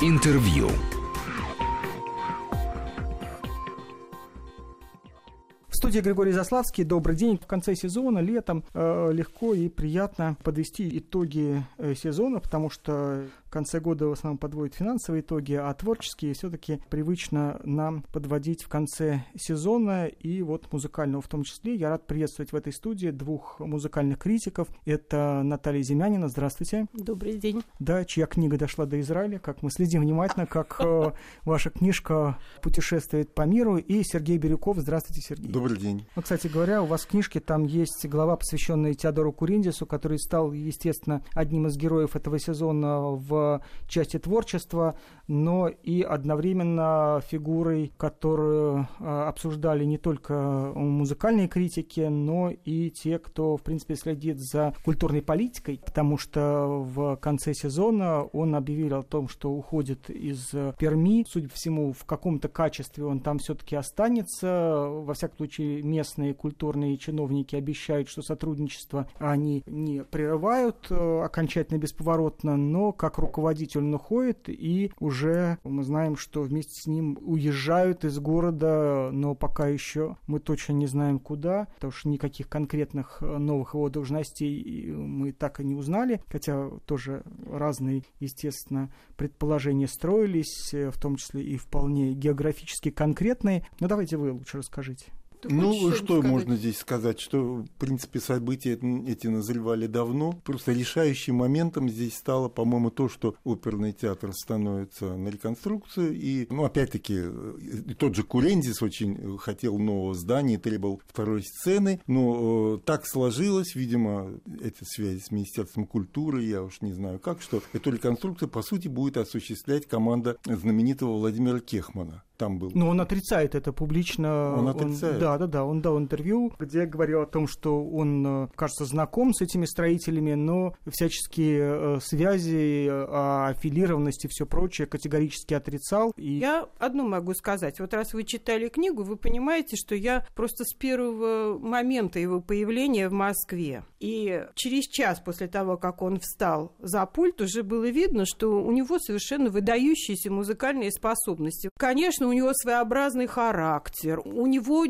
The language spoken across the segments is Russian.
Интервью. Студии Григорий Заславский. Добрый день. В конце сезона, летом, э, легко и приятно подвести итоги э, сезона, потому что в конце года в основном подводят финансовые итоги, а творческие все-таки привычно нам подводить в конце сезона. И вот музыкального в том числе. Я рад приветствовать в этой студии двух музыкальных критиков. Это Наталья Земянина. Здравствуйте. Добрый день. Да, чья книга дошла до Израиля, как мы следим внимательно, как э, ваша книжка путешествует по миру. И Сергей Бирюков. Здравствуйте, Сергей. Добрый день. Ну, кстати говоря, у вас в книжке там есть глава, посвященная Теодору Куриндису, который стал, естественно, одним из героев этого сезона в части творчества, но и одновременно фигурой, которую а, обсуждали не только музыкальные критики, но и те, кто, в принципе, следит за культурной политикой, потому что в конце сезона он объявил о том, что уходит из Перми. Судя по всему, в каком-то качестве он там все-таки останется. Во всяком случае, местные культурные чиновники обещают, что сотрудничество они не прерывают э, окончательно бесповоротно, но как руководитель он уходит, и уже мы знаем, что вместе с ним уезжают из города, но пока еще мы точно не знаем куда, потому что никаких конкретных э, новых его должностей мы так и не узнали, хотя тоже разные, естественно, предположения строились, э, в том числе и вполне географически конкретные. Но давайте вы лучше расскажите. Ты ну, что сказать? можно здесь сказать? Что, в принципе, события эти назревали давно. Просто решающим моментом здесь стало, по-моему, то, что оперный театр становится на реконструкцию. И, ну, опять-таки, тот же Курензис очень хотел нового здания и требовал второй сцены. Но э, так сложилось, видимо, эта связь с Министерством культуры, я уж не знаю как, что эту реконструкцию, по сути, будет осуществлять команда знаменитого Владимира Кехмана там был. Но он отрицает это публично. Он отрицает. Он, да, да, да. Он дал интервью, где говорил о том, что он, э, кажется, знаком с этими строителями, но всяческие э, связи, э, аффилированности и все прочее категорически отрицал. И... Я одно могу сказать. Вот раз вы читали книгу, вы понимаете, что я просто с первого момента его появления в Москве и через час после того, как он встал за пульт, уже было видно, что у него совершенно выдающиеся музыкальные способности. Конечно, у него своеобразный характер, у него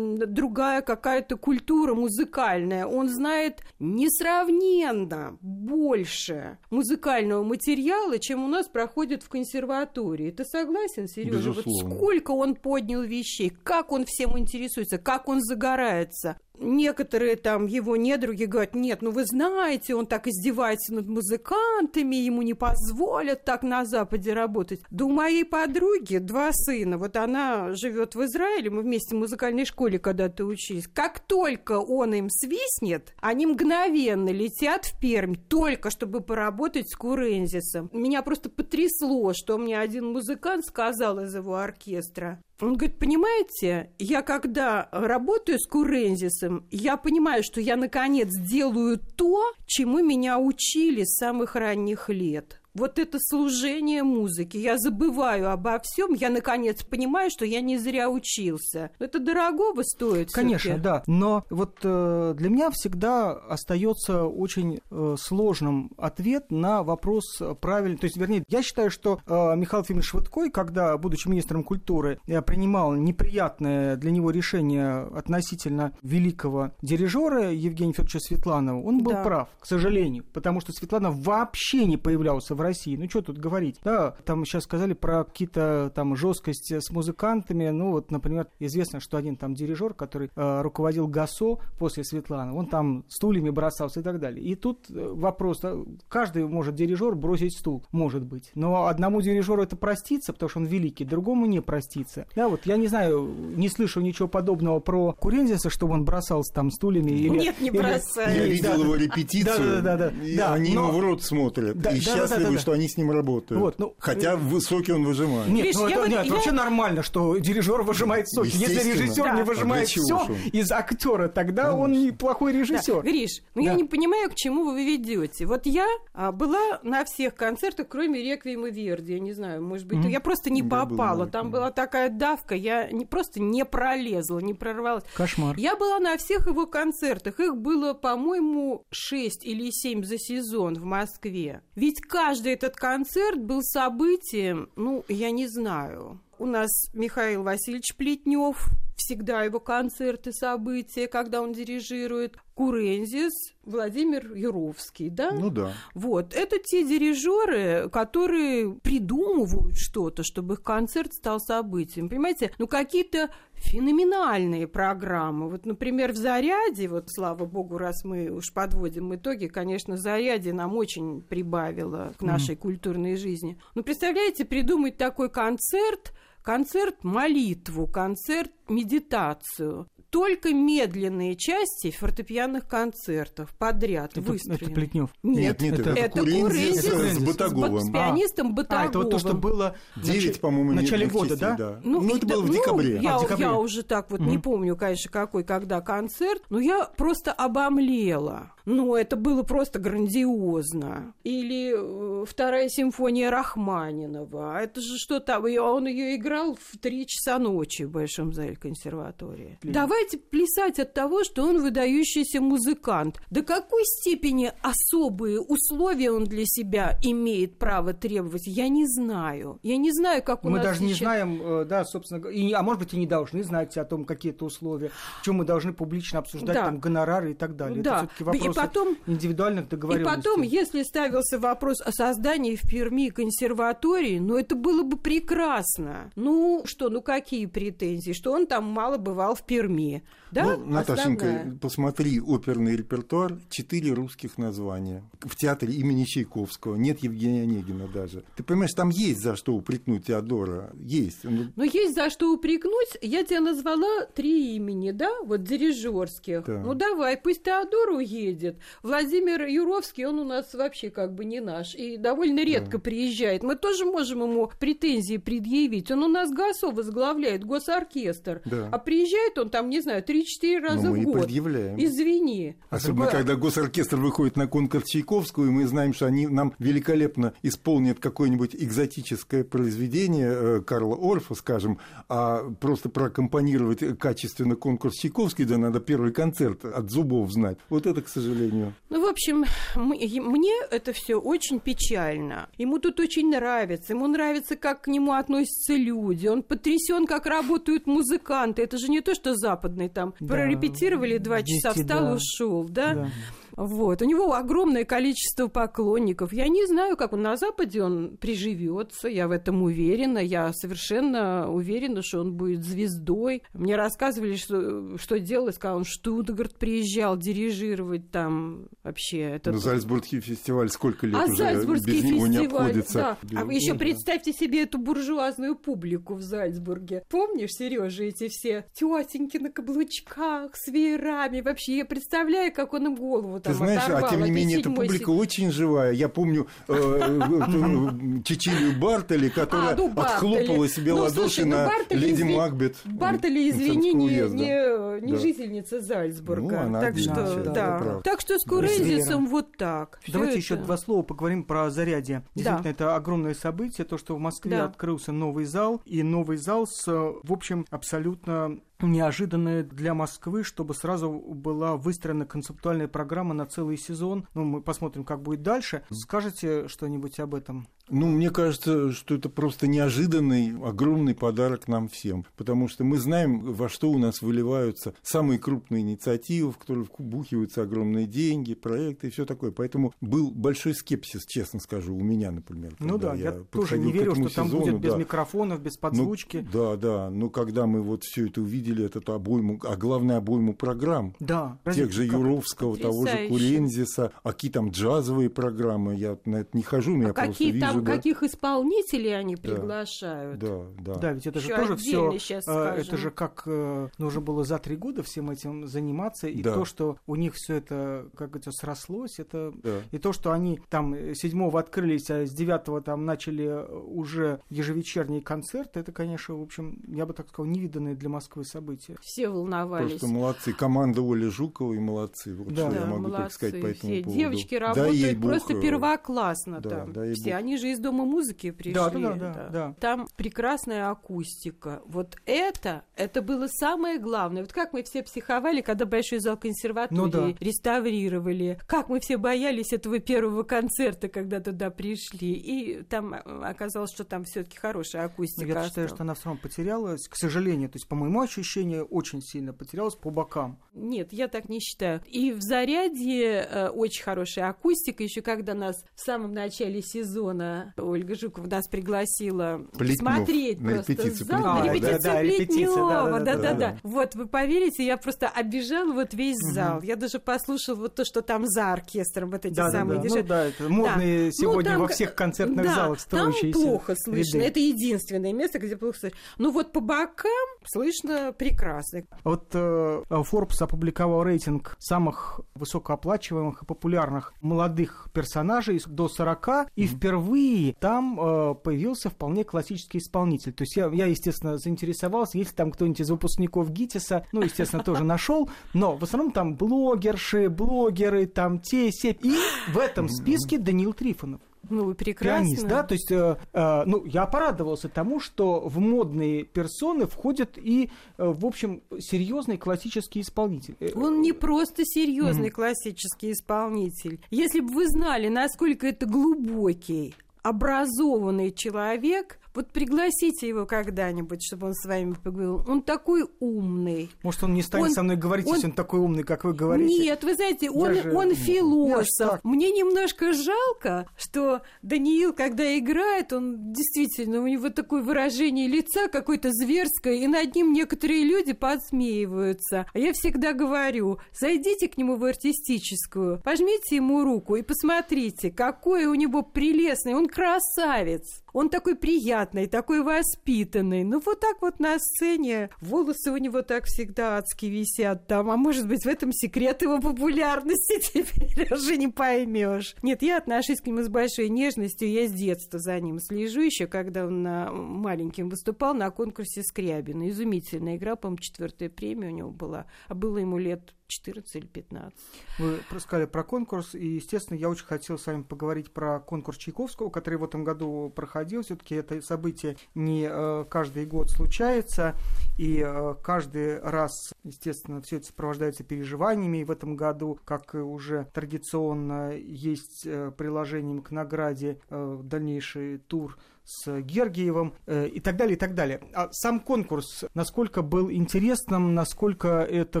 другая какая-то культура музыкальная. Он знает несравненно больше музыкального материала, чем у нас проходит в консерватории. Ты согласен, Сережа? Вот сколько он поднял вещей, как он всем интересуется, как он загорается некоторые там его недруги говорят, нет, ну вы знаете, он так издевается над музыкантами, ему не позволят так на Западе работать. Да у моей подруги два сына, вот она живет в Израиле, мы вместе в музыкальной школе когда-то учились. Как только он им свистнет, они мгновенно летят в Пермь, только чтобы поработать с Курензисом. Меня просто потрясло, что мне один музыкант сказал из его оркестра. Он говорит, понимаете, я когда работаю с Курензисом, я понимаю, что я наконец делаю то, чему меня учили с самых ранних лет вот это служение музыки. Я забываю обо всем, я наконец понимаю, что я не зря учился. Это дорогого стоит. Конечно, всё-таки. да. Но вот э, для меня всегда остается очень э, сложным ответ на вопрос правильный. То есть, вернее, я считаю, что э, Михаил Ефимович Швыдкой, когда, будучи министром культуры, э, принимал неприятное для него решение относительно великого дирижера Евгения Федоровича Светланова, он был да. прав, к сожалению, потому что Светланов вообще не появлялся в России. Ну, что тут говорить? Да, там сейчас сказали про какие-то там жесткость с музыкантами. Ну, вот, например, известно, что один там дирижер, который э, руководил ГАСО после Светланы, он там стульями бросался и так далее. И тут э, вопрос, да, каждый может дирижер бросить стул, может быть. Но одному дирижеру это простится, потому что он великий, другому не простится. Да, вот я не знаю, не слышу ничего подобного про Курензиса, чтобы он бросался там стульями. Или, Нет, не бросается. Я видел его репетицию, да, да, да, да, да, они но... ему в рот смотрят. Да, и да, счастливы, да, да, да, что они с ним работают. Вот, ну, Хотя э... высокий он выжимает. Нет, Гриш, ну, это, нет, я... вообще нормально, что дирижер выжимает соки. Если режиссер да. не выжимает а все из актера, тогда Конечно. он неплохой режиссер. Да. Гриш, ну да. я не понимаю, к чему вы ведете. Вот я а, была на всех концертах, кроме Реквиема Верди. Я не знаю, может быть, mm-hmm. я просто не попала. Была, Там была такая давка, я не, просто не пролезла, не прорвалась. Кошмар. Я была на всех его концертах. Их было, по-моему, 6 или 7 за сезон в Москве. Ведь каждый каждый этот концерт был событием, ну, я не знаю. У нас Михаил Васильевич Плетнев, всегда его концерты, события, когда он дирижирует. Курензис, Владимир Юровский, да? Ну да. Вот, это те дирижеры, которые придумывают что-то, чтобы их концерт стал событием. Понимаете, ну какие-то феноменальные программы. Вот, например, в «Заряде», вот, слава богу, раз мы уж подводим итоги, конечно, «Заряде» нам очень прибавило к нашей mm. культурной жизни. Ну, представляете, придумать такой концерт, концерт-молитву, концерт-медитацию только медленные части фортепианных концертов подряд это, выстроены. Это Плетнев. Нет, нет, это, это Курензис с, с Батаговым. С, пианистом Батаговым. А, это вот то, что было 9, по-моему, в начале года, частей, да? да? Ну, ну это было в декабре. Ну, я, а, в декабре. я уже так вот mm-hmm. не помню, конечно, какой, когда концерт, но я просто обомлела. Ну, это было просто грандиозно. Или э, вторая симфония Рахманинова. Это же что там? Он ее играл в три часа ночи в Большом зале консерватории. Блин. Давайте плясать от того, что он выдающийся музыкант. До какой степени особые условия он для себя имеет право требовать, я не знаю. Я не знаю, как у мы нас даже сейчас... не знаем, э, да, собственно, и, а может быть и не должны знать о том, какие это условия, чем мы должны публично обсуждать Да. там гонорары и так далее. Да. Это все-таки вопросы потом- индивидуальных И договоренностей. потом, если ставился вопрос о создании в Перми консерватории, ну это было бы прекрасно. Ну что, ну какие претензии? Что он там мало бывал в Перми. me. Да? Ну, Наташенька, Основная. посмотри оперный репертуар, четыре русских названия. В театре имени Чайковского нет Евгения Онегина даже. Ты понимаешь, там есть за что упрекнуть Теодора. Есть. Ну, Но есть за что упрекнуть. Я тебе назвала три имени, да, вот дирижерских. Да. Ну давай, пусть Теодор уедет. Владимир Юровский, он у нас вообще как бы не наш. И довольно редко приезжает. Мы тоже можем ему претензии предъявить. Он у нас ГАСО возглавляет, госоркестр. Да. А приезжает он там, не знаю, 3-4 раза ну, мы в год. предъявляем. Извини. Особенно, когда госоркестр выходит на конкурс Чайковского, и мы знаем, что они нам великолепно исполнят какое-нибудь экзотическое произведение э, Карла Орфа, скажем, а просто прокомпонировать качественно конкурс Чайковский, да надо первый концерт от зубов знать. Вот это, к сожалению. Ну, в общем, мне это все очень печально. Ему тут очень нравится. Ему нравится, как к нему относятся люди. Он потрясен, как работают музыканты. Это же не то, что западный там. Да. Прорепетировали два часа, встал, да. ушел, да? Да. Вот. У него огромное количество поклонников. Я не знаю, как он на Западе он приживется. Я в этом уверена. Я совершенно уверена, что он будет звездой. Мне рассказывали, что, что делалось, когда он в Штутгарт приезжал дирижировать там вообще. Это Но Зальцбургский фестиваль сколько лет а уже Зальцбургский без него не фестиваль, обходится. да. А вы еще представьте себе эту буржуазную публику в Зальцбурге. Помнишь, Сережа, эти все тетеньки на каблучках с веерами? Вообще, я представляю, как он им голову Ты знаешь, а оторвал. тем не менее, эта публика се- очень живая. Я помню э, э, Чичилию Бартоли, которая А, ну, отхлопала себе Ну, ладоши ну, на леди Макбет. Бартоли, извини, не, жительница Зальцбурга. Так что, да. Так что с. Курензисом вот так. Давайте еще два слова поговорим про зарядье. Действительно, это огромное событие, то, что в Москве открылся новый зал, и новый зал с, э, в общем, абсолютно неожиданное для Москвы, чтобы сразу была выстроена концептуальная программа на целый сезон. Ну, мы посмотрим, как будет дальше. Скажете что-нибудь об этом? Ну, мне кажется, что это просто неожиданный, огромный подарок нам всем. Потому что мы знаем, во что у нас выливаются самые крупные инициативы, в которые вбухиваются огромные деньги, проекты и все такое. Поэтому был большой скепсис, честно скажу, у меня, например. Ну когда да, я, тоже подходил не верю, что там сезону, будет без да. микрофонов, без Ну, подзвучки. да, да. Но когда мы вот все это увидели, этот обойму, а главное обойму программ, да. тех же Как- Юровского, того же. Курензиса, а какие там джазовые программы, я на это не хожу, но я А просто какие вижу. Там, да. каких исполнителей они приглашают? Да, да. Да, ведь это же Ещё тоже все. щас Это же как э, нужно было за три года всем этим заниматься, и Да. то, что у них все это как это срослось, это Да. и то, что они там э, седьмого открылись, а с девятого там начали э, уже ежевечерние концерты, это, конечно, в общем, я бы так сказал, невиданное для Москвы событие. Все волновались. Просто молодцы. Команда Оли Жуковой молодцы. Вот Да. что я Да, могу только молодцы сказать по этому все. поводу. Девочки Да, работают ей бог, просто э, первоклассно да, там. дай все, бог. они же же из Дома музыки пришли. Да, да, да, да, да. Там прекрасная акустика. Вот это, это было самое главное. Вот как мы все психовали, когда большой зал консерватории ну, да. реставрировали. Как мы все боялись этого первого концерта, когда туда пришли. И там оказалось, что там все-таки хорошая акустика. Но я считаю, что она все равно потерялась, к сожалению. То есть, по моему ощущению, очень сильно потерялась по бокам. Нет, я так не считаю. И в заряде э, очень хорошая акустика. Еще когда нас в самом начале сезона Ольга Жукова нас пригласила Плетнев, смотреть на просто репетицию зал. А, репетицию да, да, Плетнева. Да, да, да, Вот вы поверите, я просто обижала вот весь угу. зал. Я даже послушала вот то, что там за оркестром, вот эти да, самые да, да. Ну, да, это модные да. сегодня ну, там, во всех концертных да, залах строящиеся. Там плохо слышно. Ряды. Это единственное место, где плохо слышно. Ну вот по бокам слышно прекрасно. Вот э, Forbes опубликовал рейтинг самых высокооплачиваемых и популярных молодых персонажей до 40, mm-hmm. и впервые там э, появился вполне классический исполнитель. То есть я, я, естественно, заинтересовался, если там кто-нибудь из выпускников ГИТИСа, ну, естественно, тоже нашел, но в основном там блогерши, блогеры, там те, все. И в этом списке Даниил Трифонов. Ну, прекрасно. Пианист, да, то есть, э, э, ну, я порадовался тому, что в модные персоны входят и, э, в общем, серьезный классический исполнитель. Э, Он не просто серьезный mm-hmm. классический исполнитель. Если бы вы знали, насколько это глубокий, образованный человек, вот пригласите его когда-нибудь, чтобы он с вами поговорил. Он такой умный. Может, он не станет он, со мной говорить, он... если он такой умный, как вы говорите? Нет, вы знаете, он, же... он философ. Мне немножко жалко, что Даниил, когда играет, он действительно, у него такое выражение лица какое-то зверское, и над ним некоторые люди подсмеиваются. А я всегда говорю, зайдите к нему в артистическую, пожмите ему руку и посмотрите, какой у него прелестный, он красавец. Он такой приятный, такой воспитанный. Ну, вот так вот на сцене. Волосы у него так всегда адски висят там. А может быть, в этом секрет его популярности теперь уже не поймешь. Нет, я отношусь к нему с большой нежностью. Я с детства за ним слежу еще, когда он на маленьким выступал на конкурсе Скрябина. Изумительная игра, по-моему, четвертая премия у него была. А было ему лет 14 или 15. Вы сказали про конкурс, и, естественно, я очень хотел с вами поговорить про конкурс Чайковского, который в этом году проходил. Все-таки это событие не э, каждый год случается, и э, каждый раз, естественно, все это сопровождается переживаниями. И в этом году, как уже традиционно, есть э, приложением к награде дальнейший тур с Гергиевым э, и так далее, и так далее. А сам конкурс, насколько был интересным, насколько это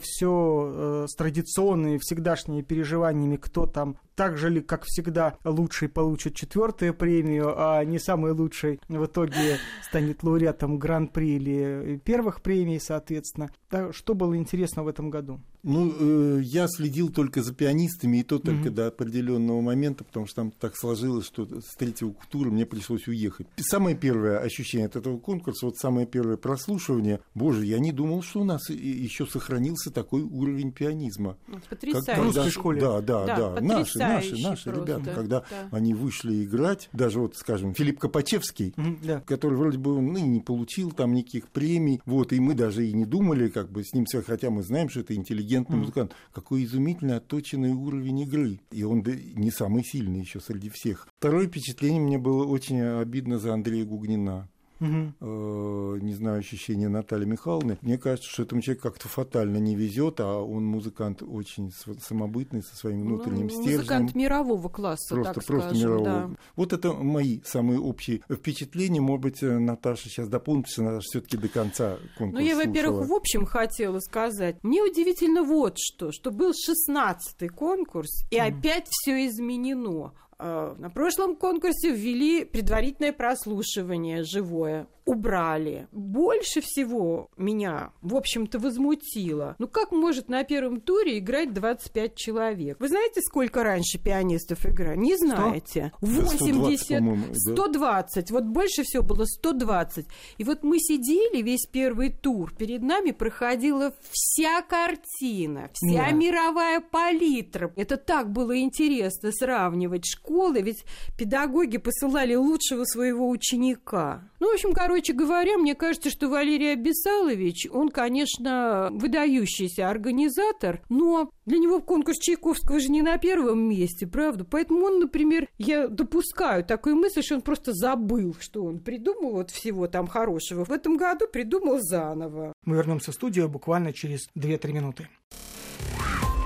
все э, с традиционными всегдашними переживаниями, кто там так же ли, как всегда, лучший получит четвертую премию, а не самый лучший в итоге станет лауреатом гран-при или первых премий, соответственно. Так, что было интересно в этом году? Ну, э, я следил только за пианистами, и то только mm-hmm. до определенного момента, потому что там так сложилось, что с третьего тура мне пришлось уехать. Самое первое ощущение от этого конкурса, вот самое первое прослушивание, боже, я не думал, что у нас еще сохранился такой уровень пианизма. Потрясающе. Как, в русской школе. Да, да, да. да. Наши, наши, наши просто. ребята, когда да. они вышли играть, даже вот, скажем, Филипп Копачевский, mm-hmm, да. который вроде бы ну, не получил там никаких премий, вот, и мы даже и не думали, как бы с ним, хотя мы знаем, что это интеллигент интеллигентный музыкант. Какой изумительно отточенный уровень игры. И он не самый сильный еще среди всех. Второе впечатление мне было очень обидно за Андрея Гугнина угу. не знаю, ощущения Натальи Михайловны. Мне кажется, что этому человеку как-то фатально не везет, а он музыкант очень самобытный, со своим ну, внутренним ну, стержнем. Музыкант мирового класса, просто, так просто скажем, мирового. Да. Вот это мои самые общие впечатления. Может быть, э, Наташа сейчас дополнит, что она все-таки до конца конкурса Ну, я, во-первых, в общем хотела сказать. Мне удивительно вот что, что был 16-й конкурс, и mm. опять все изменено. Э, на прошлом конкурсе ввели предварительное прослушивание живое убрали. Больше всего меня, в общем-то, возмутило. Ну как может на первом туре играть 25 человек? Вы знаете, сколько раньше пианистов играли? Не знаете. 80, 120, 120. Вот больше всего было 120. И вот мы сидели весь первый тур. Перед нами проходила вся картина, вся да. мировая палитра. Это так было интересно сравнивать школы, ведь педагоги посылали лучшего своего ученика. Ну, в общем, короче говоря, мне кажется, что Валерий Абисалович, он, конечно, выдающийся организатор, но для него конкурс Чайковского же не на первом месте, правда? Поэтому он, например, я допускаю такую мысль, что он просто забыл, что он придумал вот всего там хорошего. В этом году придумал заново. Мы вернемся в студию буквально через 2-3 минуты.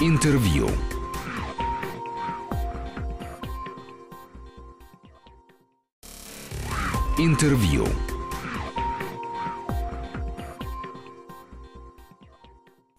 Интервью. Интервью.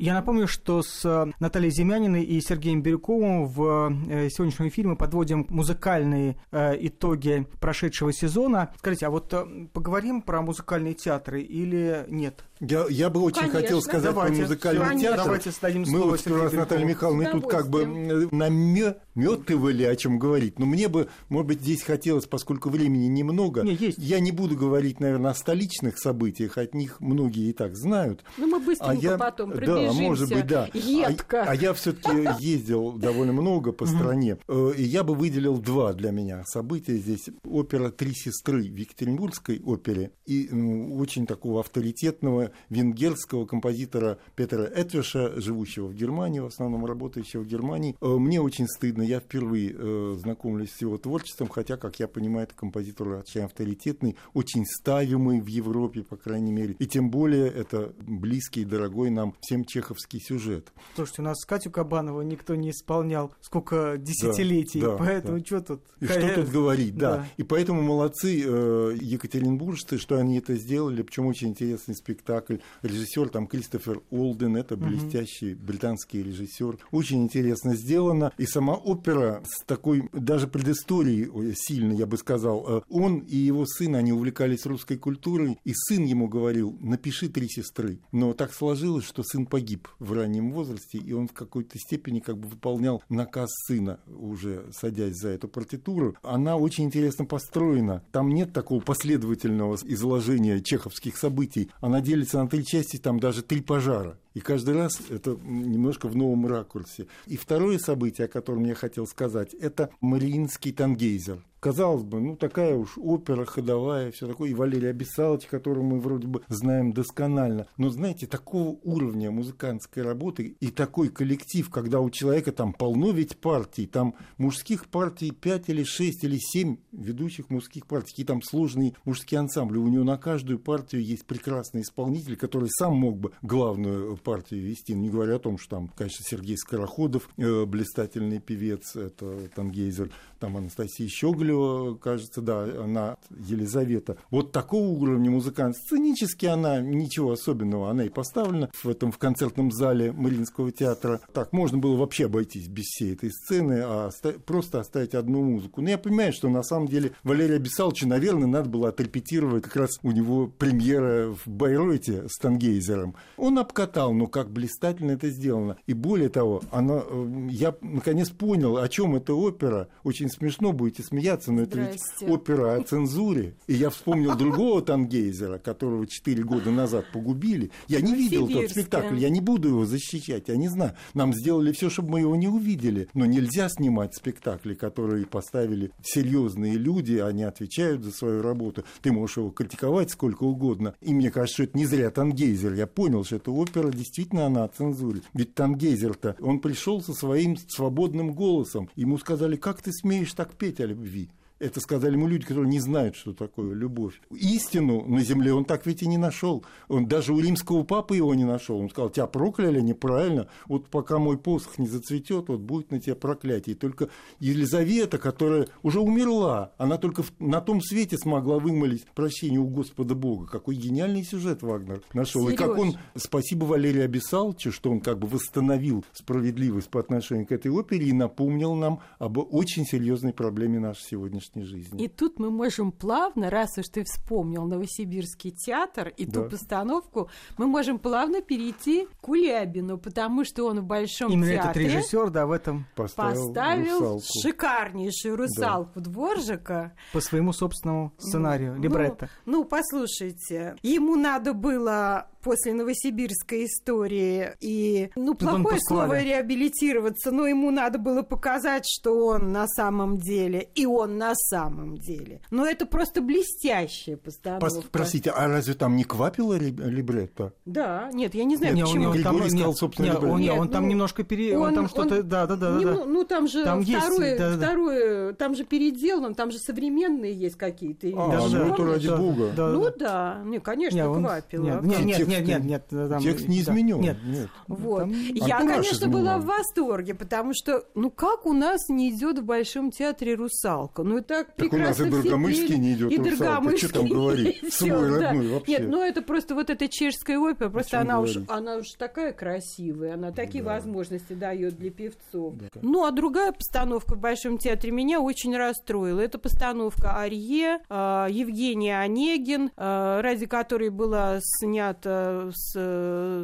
Я напомню, что с э, Натальей Земяниной и Сергеем Бирюковым в э, сегодняшнем эфире мы подводим музыкальные э, итоги прошедшего сезона. Скажите, а вот поговорим про музыкальные театры или нет? Я, я бы очень Конечно. хотел сказать Давайте. про музыкальный Конечно. театр. Давайте сдадим Мы вот раз Наталья. Михайловна тут как бы наметывали, о чем говорить. Но мне бы, может быть, здесь хотелось, поскольку времени немного, Не, есть. я не буду говорить, наверное, о столичных событиях, от них многие и так знают. Ну, мы быстренько А я, потом да, пробежимся. может быть, да. Едко. А, а я все-таки ездил довольно много по стране, Э, и я бы выделил два для меня события здесь. Опера «Три сестры» в Екатеринбургской опере и ну, очень такого авторитетного венгерского композитора Петра Этвиша, живущего в Германии, в основном работающего в Германии. Э, Мне очень стыдно, я впервые э, знакомлюсь с его творчеством, хотя, как я понимаю, это композитор очень авторитетный, очень ставимый в Европе, по крайней мере, и тем более это близкий и дорогой нам всем чеховский сюжет. Слушайте, у нас Катю Кабанову никто не исполнял сколько десятилетий, да, поэтому да. что тут? И что тут говорить, да. Да. И поэтому молодцы э, екатеринбуржцы, что они это сделали. Причем очень интересный спектакль. Режиссер там Кристофер Олден, это блестящий британский режиссер. Очень интересно сделано. И сама опера с такой даже предысторией ой, сильной, я бы сказал. Э, Он и его сын, они увлекались русской культурой. И сын ему говорил, напиши три сестры. Но так сложилось, что сын погиб в раннем возрасте, и он в какой-то степени как бы выполнял наказ сына, уже садясь за эту партитуру. Она очень интересно построена. Там нет такого последовательного изложения чеховских событий. Она делится на три части, там даже три пожара. И каждый раз это немножко в новом ракурсе. И второе событие, о котором я хотел сказать, это Мариинский тангейзер. Казалось бы, ну такая уж опера ходовая, все такое, и Валерий Абисалович, которого мы вроде бы знаем досконально. Но знаете, такого уровня музыкантской работы и такой коллектив, когда у человека там полно ведь партий, там мужских партий 5 или 6 или 7 ведущих мужских партий, какие там сложные мужские ансамбли. У него на каждую партию есть прекрасный исполнитель, который сам мог бы главную партию вести, не говоря о том, что там, конечно, Сергей Скороходов, э, блистательный певец, это Тангейзер, там Анастасия Щеголева, кажется, да, она Елизавета. Вот такого уровня музыкант. Сценически она ничего особенного, она и поставлена в этом в концертном зале Мариинского театра. Так, можно было вообще обойтись без всей этой сцены, а оста- просто оставить одну музыку. Но я понимаю, что на самом деле Валерия Бесаловича, наверное, надо было отрепетировать как раз у него премьера в Байройте с Тангейзером. Он обкатал, но как блистательно это сделано. И более того, она, э, я наконец понял, о чем эта опера. Очень смешно будете смеяться, но это ведь опера о цензуре. И я вспомнил другого Тангейзера, которого 4 года назад погубили. Я не видел тот спектакль, я не буду его защищать, я не знаю. Нам сделали все, чтобы мы его не увидели. Но нельзя снимать спектакли, которые поставили серьезные люди, они отвечают за свою работу. Ты можешь его критиковать сколько угодно. И мне кажется, что это не зря Тангейзер. Я понял, что эта опера действительно она о цензуре. Ведь Тангейзер-то, он пришел со своим свободным голосом. Ему сказали, как ты смеешь так петь о любви? Это сказали ему люди, которые не знают, что такое любовь. Истину на земле он так ведь и не нашел. Он даже у римского папы его не нашел. Он сказал, тебя прокляли неправильно. Вот пока мой посох не зацветет, вот будет на тебя проклятие. И только Елизавета, которая уже умерла, она только на том свете смогла вымолить прощение у Господа Бога. Какой гениальный сюжет Вагнер нашел. И как он, спасибо Валерию Абисаловичу, что он как бы восстановил справедливость по отношению к этой опере и напомнил нам об очень серьезной проблеме нашей сегодняшней жизни. И тут мы можем плавно, раз уж ты вспомнил Новосибирский театр и Да. ту постановку, мы можем плавно перейти к Кулябину, потому что он в Большом Именно этот театре режиссер, да, в этом Поставил, поставил русалку. шикарнейшую русалку Дворжика. по своему собственному сценарию, Ну, либретто. Ну, послушайте, ему надо было после новосибирской истории. И, ну, плохое слово реабилитироваться, но ему надо было показать, что он на самом деле, и он на самом деле. Но это просто блестящая постановка. Простите, а разве там не квапило либретто? Да, нет, я не знаю, нет, почему. Он, он, там, нет, собственно, нет, он, нет, он там ну, немножко пере... Он, он там что-то... Да, да, да, да. Ну, там же там второе, есть, да, второе, там же переделано, там же современные есть какие-то. А, даже, ну это ради бога. Да, ну да, не, конечно, нет, он, квапило. Нет, нет, нет, нет, нет, нет, там, текст не изменен. Нет, нет. Вот. Там, я, конечно, была в восторге, потому что, ну как у нас не идет в Большом театре русалка? Ну и так, так у нас и Доргомышский не идет и русалка. Что там говорить? Свой родной вообще. Нет, ну это просто вот эта чешская опера, просто она уж, она уж такая красивая, она такие возможности дает для певцов. Ну а другая постановка в Большом театре меня очень расстроила. Это постановка Арье, а, Евгений Онегин, а, ради которой была снята с,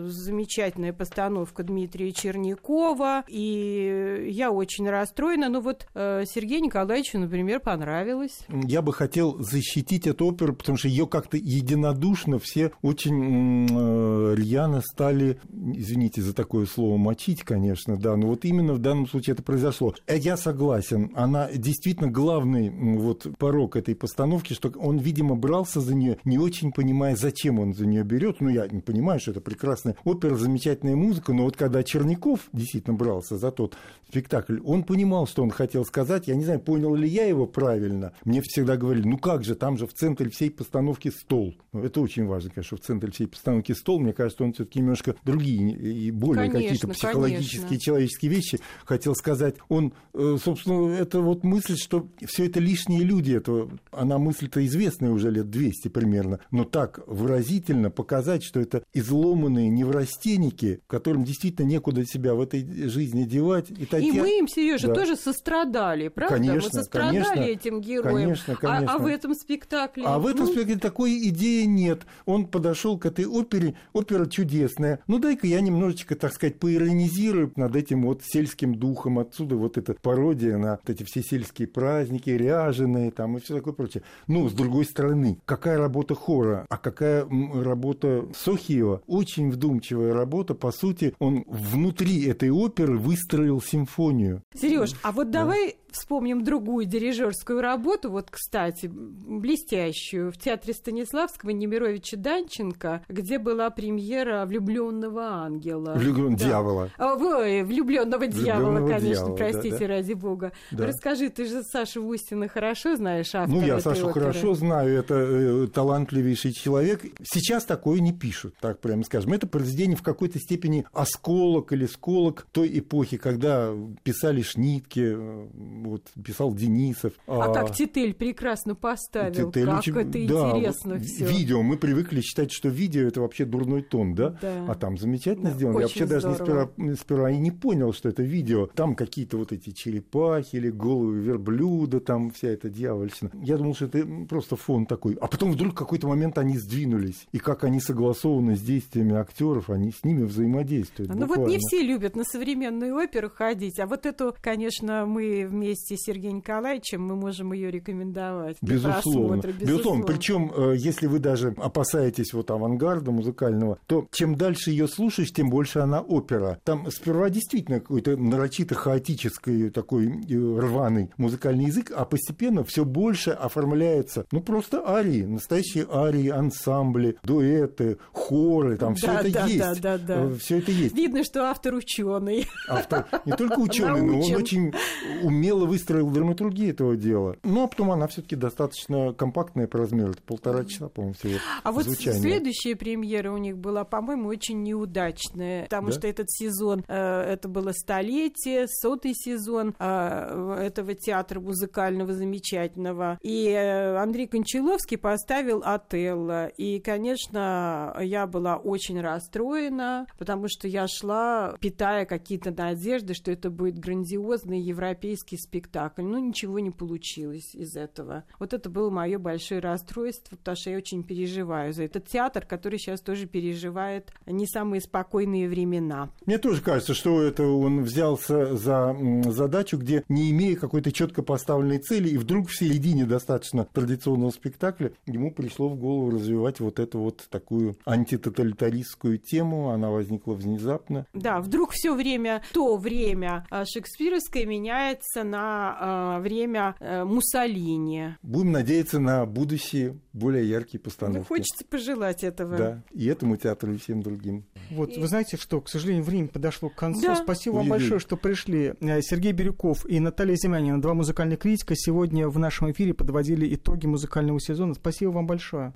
замечательная постановка Дмитрия Чернякова. И я очень расстроена. Но вот э, Сергею Николаевичу, например, понравилось. Я бы хотел защитить эту оперу, потому что ее как-то единодушно все очень э, рьяно стали, извините за такое слово, мочить, конечно, да, но вот именно в данном случае это произошло. Э, я согласен, она действительно главный вот порог этой постановки, что он, видимо, брался за нее, не очень понимая, зачем он за нее берет. Ну, я не понимаю, что это прекрасная опера, замечательная музыка, но вот когда Черняков действительно брался за тот спектакль, он понимал, что он хотел сказать. Я не знаю, понял ли я его правильно. Мне всегда говорили, ну как же, там же в центре всей постановки стол. Ну, это очень важно, конечно, в центре всей постановки стол. Мне кажется, он все-таки немножко другие и более какие-то психологические, конечно. человеческие вещи хотел сказать. Он, э, собственно, это вот мысль, что все это лишние люди. Это, она мысль-то известная уже лет 200 примерно. Но так выразительно показать, что это изломанные неврастенники, которым действительно некуда себя в этой жизни девать. И, Татья... и мы им, Сережа, да. тоже сострадали, правда? Конечно, мы сострадали конечно, этим героям. Конечно, конечно. А, а в этом спектакле? А в этом ну... спектакле такой идеи нет. Он подошел к этой опере, опера чудесная. Ну дай-ка я немножечко, так сказать, поиронизирую над этим вот сельским духом. Отсюда вот эта пародия на вот эти все сельские праздники, ряженые там и все такое прочее. Ну, с другой стороны, какая работа хора, а какая работа Сохиева? Очень вдумчивая работа. По сути, он внутри этой оперы выстроил симфонию. Сереж, а вот да. давай вспомним другую дирижерскую работу, вот, кстати, блестящую, в театре Станиславского Немировича Данченко, где была премьера «Влюбленного ангела». Влюблен да. дьявола. А, ой, «Влюбленного дьявола», конечно, дьявола, простите, да, да. ради бога. Да. Расскажи, ты же Сашу Устина хорошо знаешь, автора Ну, я Сашу оперы. хорошо знаю, это э, талантливейший человек. Сейчас такое не пишут, так прямо скажем. Это произведение в какой-то степени осколок или сколок той эпохи, когда писали Шнитке, э, вот писал Денисов. А, а как Титель прекрасно поставил, Титель как очень, это да, интересно все. Видео, мы привыкли считать, что видео это вообще дурной тон, да? да. А там замечательно да, сделано. Я вообще здорово. даже сперва, сперва и не понял, что это видео. Там какие-то вот эти черепахи или головы верблюда, там вся эта дьявольщина. Я думал, что это просто фон такой. А потом вдруг в какой-то момент они сдвинулись. И как они согласованы с действиями актеров, они с ними взаимодействуют. Ну вот не все любят на современную оперу ходить, а вот эту, конечно, мы вместе с Сергеем Николаевичем мы можем ее рекомендовать. Безусловно. Безусловно. Безусловно. Причем, э, если вы даже опасаетесь вот авангарда музыкального, то чем дальше ее слушаешь, тем больше она опера. Там сперва действительно какой-то нарочито хаотический такой э, рваный музыкальный язык, а постепенно все больше оформляется, ну просто арии, настоящие арии, ансамбли, дуэты, хоры, там все это да, есть. Да, да, да. Э, все это есть. Видно, что автор ученый. Автор не только ученый, но он очень умело выстроил драматургию этого дела. Ну, а потом она все-таки достаточно компактная по размеру. Это полтора часа, по-моему, всего. А вот звучания. следующая премьера у них была, по-моему, очень неудачная, потому да? что этот сезон, э, это было столетие, сотый сезон э, этого театра музыкального замечательного. И Андрей Кончаловский поставил Отелло. И, конечно, я была очень расстроена, потому что я шла, питая какие-то надежды, что это будет грандиозный европейский спектакль. Ну, ничего не получилось из этого. Вот это было мое большое расстройство, потому что я очень переживаю за этот театр, который сейчас тоже переживает не самые спокойные времена. Мне тоже кажется, что это он взялся за задачу, где не имея какой-то четко поставленной цели, и вдруг в середине достаточно традиционного спектакля ему пришло в голову развивать вот эту вот такую антитоталитаристскую тему, она возникла внезапно. Да, вдруг все время, то время а, шекспировское меняется на э, время э, Муссолини. Будем надеяться на будущее более яркие постановки. Ну, хочется пожелать этого. Да, и этому театру, и всем другим. Вот, и... вы знаете что, к сожалению, время подошло к концу. Да. Спасибо вам большое, что пришли. Э, Сергей Бирюков и Наталья Земянина, два музыкальных критика, сегодня в нашем эфире подводили итоги музыкального сезона. Спасибо вам большое.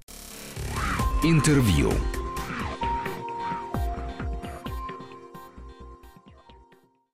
Интервью.